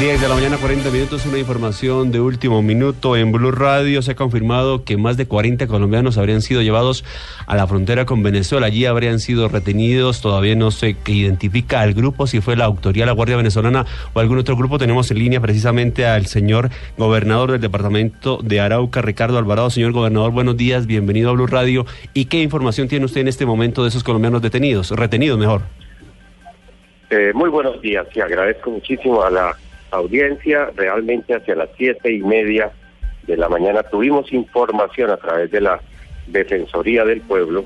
10 de la mañana, 40 minutos, una información de último minuto. En Blue Radio se ha confirmado que más de 40 colombianos habrían sido llevados a la frontera con Venezuela. Allí habrían sido retenidos. Todavía no se identifica al grupo, si fue la autoridad, la Guardia Venezolana o algún otro grupo. Tenemos en línea precisamente al señor gobernador del departamento de Arauca, Ricardo Alvarado. Señor gobernador, buenos días, bienvenido a Blue Radio. ¿Y qué información tiene usted en este momento de esos colombianos detenidos? Retenidos, mejor. Eh, muy buenos días y agradezco muchísimo a la audiencia. Realmente hacia las siete y media de la mañana tuvimos información a través de la Defensoría del Pueblo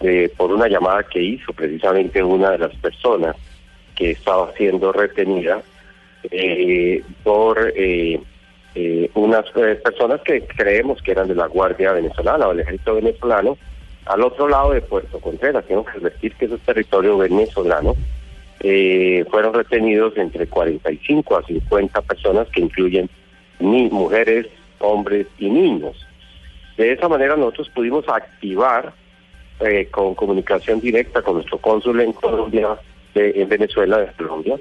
de, por una llamada que hizo precisamente una de las personas que estaba siendo retenida eh, por eh, eh, unas eh, personas que creemos que eran de la Guardia Venezolana o del Ejército Venezolano al otro lado de Puerto Contreras. Tengo que advertir que eso es territorio venezolano eh, fueron retenidos entre 45 a 50 personas que incluyen mujeres, hombres y niños. De esa manera nosotros pudimos activar eh, con comunicación directa con nuestro cónsul en Colombia, de, en Venezuela, de Colombia,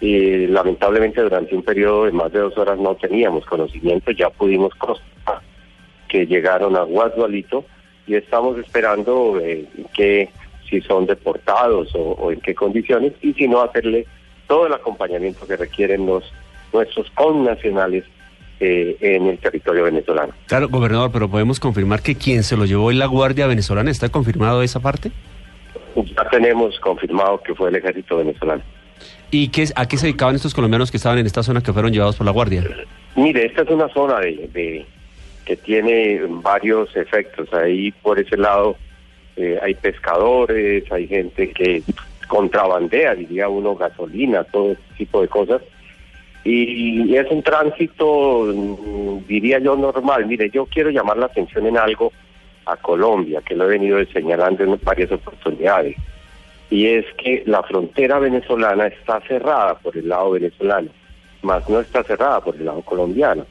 y lamentablemente durante un periodo de más de dos horas no teníamos conocimiento, ya pudimos constatar que llegaron a Guadualito y estamos esperando eh, que si son deportados o, o, en qué condiciones, y si no, hacerle todo el acompañamiento que requieren los nuestros connacionales eh, en el territorio venezolano. Claro, gobernador, pero podemos confirmar que quien se lo llevó es la Guardia Venezolana. ¿Está confirmado esa parte? Ya tenemos confirmado que fue el ejército venezolano. ¿Y qué, a qué se dedicaban estos colombianos que estaban en esta zona que fueron llevados por la Guardia? Mire, esta es una zona de, de que tiene varios efectos. Ahí por ese lado eh, hay pescadores, hay gente que contrabandea, diría uno, gasolina, todo tipo de cosas. Y, es un tránsito, mm, diría yo, normal. Mire, yo quiero llamar la atención en algo a Colombia, que lo he venido señalando en varias oportunidades. Y es que la frontera venezolana está cerrada por el lado venezolano, más no está cerrada por el lado colombiano.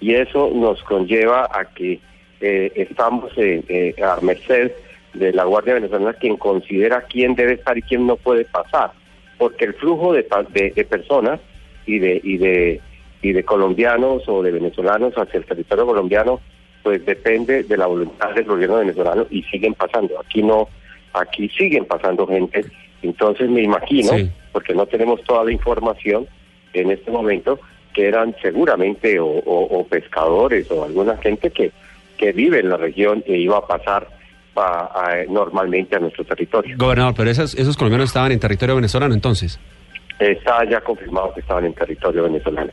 Y eso nos conlleva a que eh, estamos eh, eh, a merced de la Guardia Venezolana quien considera quién debe estar y quién no puede pasar, porque el flujo de, de, de personas y de y de y de colombianos o de venezolanos hacia el territorio colombiano pues depende de la voluntad del gobierno venezolano y siguen pasando aquí no aquí siguen pasando gente entonces me imagino sí. porque no tenemos toda la información en este momento que eran seguramente o, o, o pescadores o alguna gente que que vive en la región e iba a pasar a, a, normalmente a nuestro territorio. Gobernador, pero esos, esos colombianos estaban en territorio venezolano entonces. Está ya confirmado que estaban en territorio venezolano.